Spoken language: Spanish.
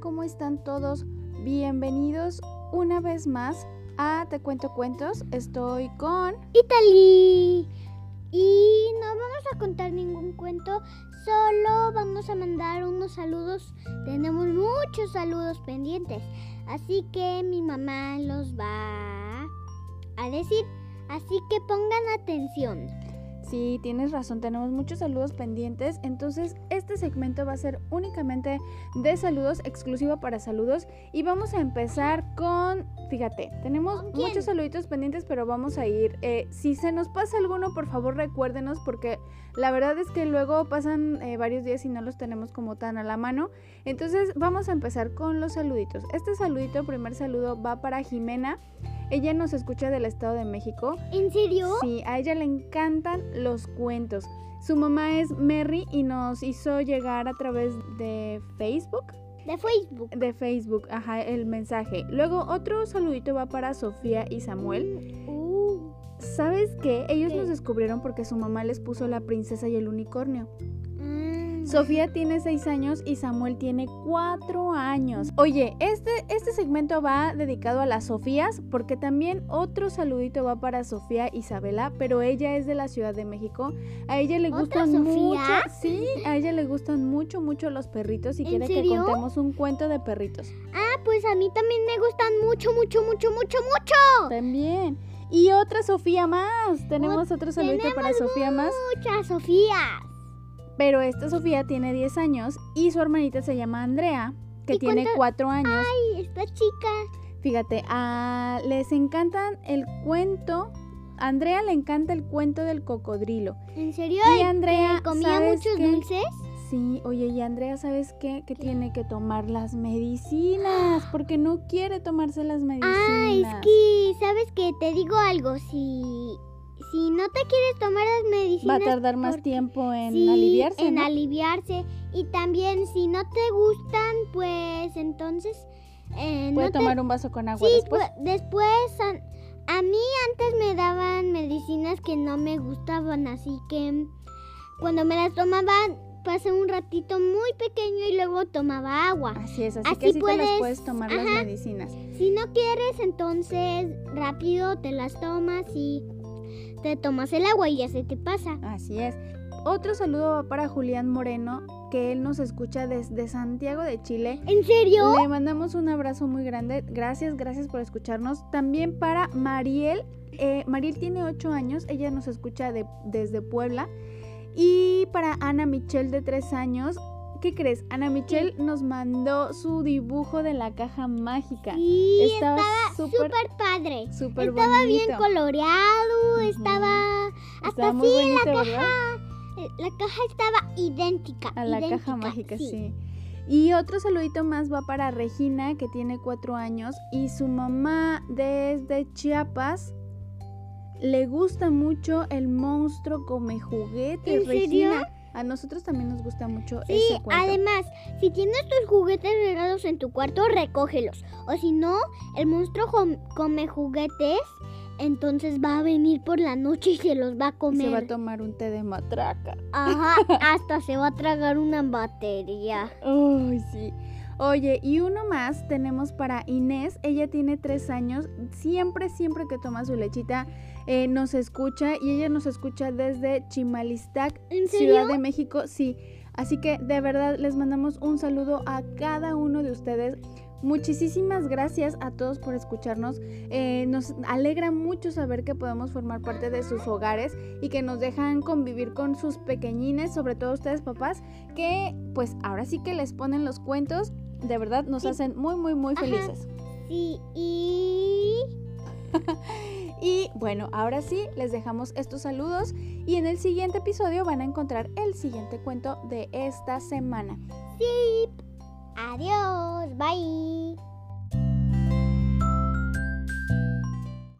¿cómo están todos? Bienvenidos una vez más a Te Cuento Cuentos. Estoy con Italy. Y no vamos a contar ningún cuento, solo vamos a mandar unos saludos. Tenemos muchos saludos pendientes, así que mi mamá los va a decir. Así que pongan atención. Sí, tienes razón, tenemos muchos saludos pendientes, entonces este segmento va a ser únicamente de saludos, exclusivo para saludos, y vamos a empezar con, fíjate, tenemos muchos saluditos pendientes, pero vamos a ir, eh, si se nos pasa alguno, por favor recuérdenos, porque la verdad es que luego pasan eh, varios días y no los tenemos como tan a la mano, entonces vamos a empezar con los saluditos. Este saludito, primer saludo, va para Jimena, ella nos escucha del Estado de México. ¿En serio? Sí, a ella le encantan los cuentos. Su mamá es Mary y nos hizo llegar a través de Facebook. De Facebook. De Facebook, ajá, el mensaje. Luego otro saludito va para Sofía y Samuel. Uh, ¿Sabes qué? Ellos ¿Qué? nos descubrieron porque su mamá les puso la princesa y el unicornio. Sofía tiene 6 años y Samuel tiene 4 años. Oye, este, este segmento va dedicado a las Sofías porque también otro saludito va para Sofía Isabela, pero ella es de la Ciudad de México. A ella le ¿Otra gustan mucho, sí, a ella le gustan mucho, mucho los perritos y ¿En quiere serio? que contemos un cuento de perritos. Ah, pues a mí también me gustan mucho, mucho, mucho, mucho, mucho. También. Y otra Sofía más. Tenemos otro saludito para Sofía más. Muchas Sofías. Pero esta Sofía tiene 10 años y su hermanita se llama Andrea, que ¿Y tiene cuánto- 4 años. Ay, esta chica. Fíjate, a- les encantan el cuento. A Andrea le encanta el cuento del cocodrilo. ¿En serio? Y Andrea, ¿Comía ¿sabes muchos qué? dulces? Sí, oye, y Andrea, ¿sabes qué? Que tiene que tomar las medicinas porque no quiere tomarse las medicinas. Ah, es que, ¿sabes qué? Te digo algo, si, si no te quieres tomar las Va medicinas... a tardar más tiempo en sí, aliviarse, en ¿no? aliviarse. Y también, si no te gustan, pues entonces... eh, Puede no te- tomar un vaso con agua Sí, después. pu- después... A, a mí antes me daban medicinas que no me gustaban, así que cuando me las tomaba pasé un ratito muy pequeño y luego tomaba agua. Así es, así, Así que así te las puedes- puedes tomar las medicinas. Si no quieres, entonces rápido te las tomas y te tomas el agua y ya se te pasa. Así es. Otro saludo va para Julián Moreno, que él nos escucha desde Santiago de Chile. ¿En serio? Le mandamos un abrazo muy grande. Gracias, gracias por escucharnos. También para Mariel. eh, Mariel tiene 8 años. Ella nos escucha de- desde Puebla. Y para Ana Michelle de 3 años. ¿Qué crees? Ana Michelle nos mandó su dibujo de la caja mágica. Sí, Estaba súper, padre. súper Estaba bien coloreado. Estaba... Muy bonito, la ¿verdad? caja... La caja estaba idéntica. A la idéntica, caja mágica, sí. Y otro saludito más va para Regina, que tiene cuatro años, y su mamá desde Chiapas le gusta mucho el monstruo come juguetes. ¿En serio? Regina, a nosotros también nos gusta mucho Sí, ese cuento. además, si tienes tus juguetes regados en tu cuarto, recógelos. O si no, el monstruo come juguetes, entonces va a venir por la noche y se los va a Y se comer. va a tomar un té de matraca. Ajá, hasta se va a tragar una batería. Ay, sí. Oye, y uno más tenemos para Inés. Ella tiene tres años. Siempre, siempre que toma su lechita, eh, nos escucha. Y ella nos escucha desde Chimalistac, ¿En Ciudad de México. Sí. Así que de verdad les mandamos un saludo a cada uno de ustedes. Muchísimas gracias a todos por escucharnos. Eh, nos alegra mucho saber que podemos formar parte de sus hogares y que nos dejan convivir con sus pequeñines, sobre todo ustedes papás, que pues ahora sí que les ponen los cuentos. De verdad nos Sí. hacen muy, muy, muy Ajá. felices. Sí, y... Y bueno, ahora sí, les dejamos estos saludos y en el siguiente episodio van a encontrar el siguiente cuento de esta semana. Sí. Adiós, bye.